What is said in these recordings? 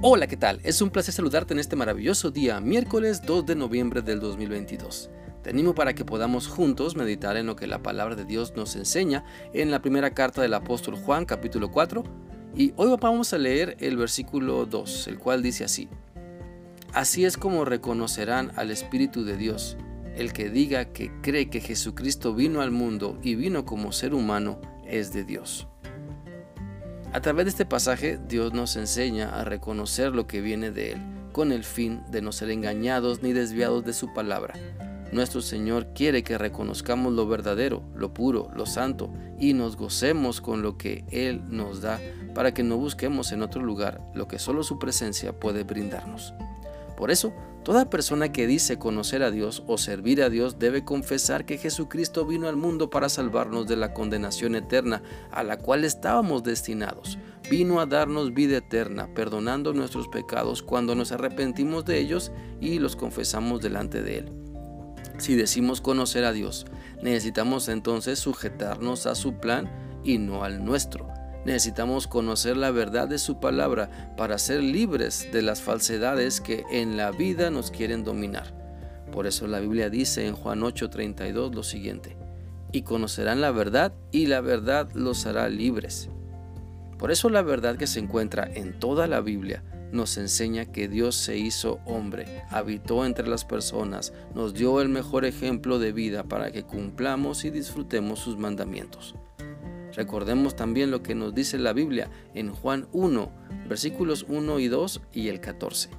Hola, ¿qué tal? Es un placer saludarte en este maravilloso día, miércoles 2 de noviembre del 2022. Te animo para que podamos juntos meditar en lo que la palabra de Dios nos enseña en la primera carta del apóstol Juan, capítulo 4. Y hoy vamos a leer el versículo 2, el cual dice así. Así es como reconocerán al Espíritu de Dios. El que diga que cree que Jesucristo vino al mundo y vino como ser humano es de Dios. A través de este pasaje, Dios nos enseña a reconocer lo que viene de Él, con el fin de no ser engañados ni desviados de su palabra. Nuestro Señor quiere que reconozcamos lo verdadero, lo puro, lo santo, y nos gocemos con lo que Él nos da para que no busquemos en otro lugar lo que solo su presencia puede brindarnos. Por eso, toda persona que dice conocer a Dios o servir a Dios debe confesar que Jesucristo vino al mundo para salvarnos de la condenación eterna a la cual estábamos destinados. Vino a darnos vida eterna, perdonando nuestros pecados cuando nos arrepentimos de ellos y los confesamos delante de Él. Si decimos conocer a Dios, necesitamos entonces sujetarnos a su plan y no al nuestro. Necesitamos conocer la verdad de su palabra para ser libres de las falsedades que en la vida nos quieren dominar. Por eso la Biblia dice en Juan 8:32 lo siguiente, y conocerán la verdad y la verdad los hará libres. Por eso la verdad que se encuentra en toda la Biblia nos enseña que Dios se hizo hombre, habitó entre las personas, nos dio el mejor ejemplo de vida para que cumplamos y disfrutemos sus mandamientos. Recordemos también lo que nos dice la Biblia en Juan 1, versículos 1 y 2 y el 14.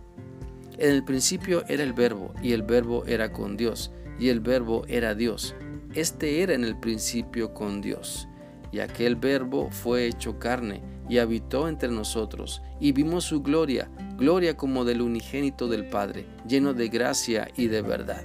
En el principio era el verbo, y el verbo era con Dios, y el verbo era Dios. Este era en el principio con Dios. Y aquel verbo fue hecho carne, y habitó entre nosotros, y vimos su gloria, gloria como del unigénito del Padre, lleno de gracia y de verdad.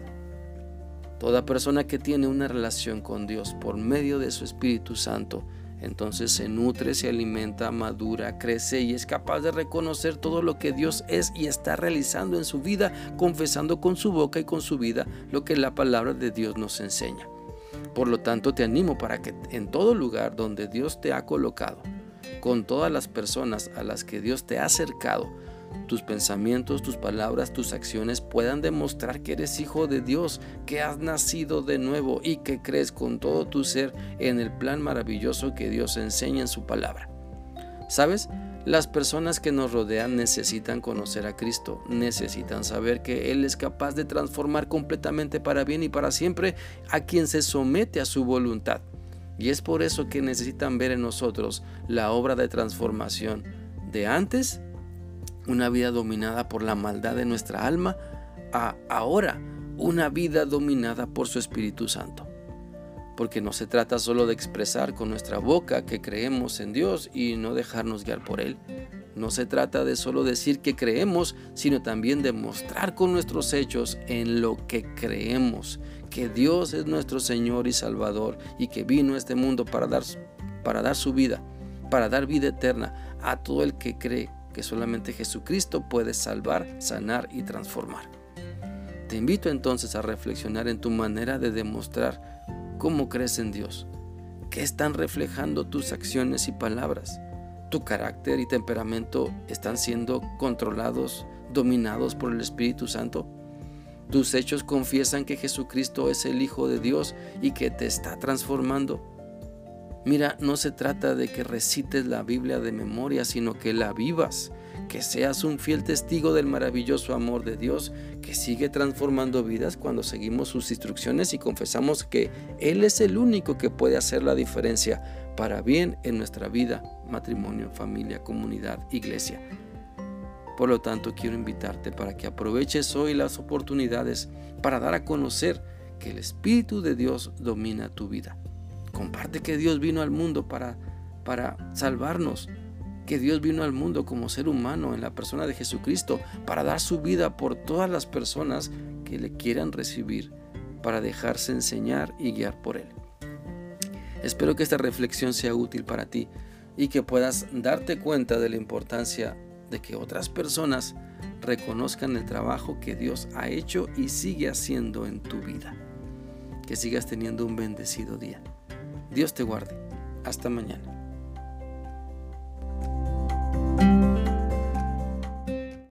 Toda persona que tiene una relación con Dios por medio de su Espíritu Santo entonces se nutre, se alimenta, madura, crece y es capaz de reconocer todo lo que Dios es y está realizando en su vida, confesando con su boca y con su vida lo que la palabra de Dios nos enseña. Por lo tanto, te animo para que en todo lugar donde Dios te ha colocado, con todas las personas a las que Dios te ha acercado, tus pensamientos, tus palabras, tus acciones puedan demostrar que eres hijo de Dios, que has nacido de nuevo y que crees con todo tu ser en el plan maravilloso que Dios enseña en su palabra. ¿Sabes? Las personas que nos rodean necesitan conocer a Cristo, necesitan saber que Él es capaz de transformar completamente para bien y para siempre a quien se somete a su voluntad. Y es por eso que necesitan ver en nosotros la obra de transformación de antes una vida dominada por la maldad de nuestra alma, a ahora una vida dominada por su Espíritu Santo. Porque no se trata solo de expresar con nuestra boca que creemos en Dios y no dejarnos guiar por Él. No se trata de solo decir que creemos, sino también de mostrar con nuestros hechos en lo que creemos, que Dios es nuestro Señor y Salvador y que vino a este mundo para dar, para dar su vida, para dar vida eterna a todo el que cree que solamente Jesucristo puede salvar, sanar y transformar. Te invito entonces a reflexionar en tu manera de demostrar cómo crees en Dios, qué están reflejando tus acciones y palabras. Tu carácter y temperamento están siendo controlados, dominados por el Espíritu Santo. Tus hechos confiesan que Jesucristo es el Hijo de Dios y que te está transformando. Mira, no se trata de que recites la Biblia de memoria, sino que la vivas, que seas un fiel testigo del maravilloso amor de Dios que sigue transformando vidas cuando seguimos sus instrucciones y confesamos que Él es el único que puede hacer la diferencia para bien en nuestra vida, matrimonio, familia, comunidad, iglesia. Por lo tanto, quiero invitarte para que aproveches hoy las oportunidades para dar a conocer que el Espíritu de Dios domina tu vida. Comparte que Dios vino al mundo para, para salvarnos, que Dios vino al mundo como ser humano en la persona de Jesucristo para dar su vida por todas las personas que le quieran recibir, para dejarse enseñar y guiar por Él. Espero que esta reflexión sea útil para ti y que puedas darte cuenta de la importancia de que otras personas reconozcan el trabajo que Dios ha hecho y sigue haciendo en tu vida. Que sigas teniendo un bendecido día. Dios te guarde. Hasta mañana.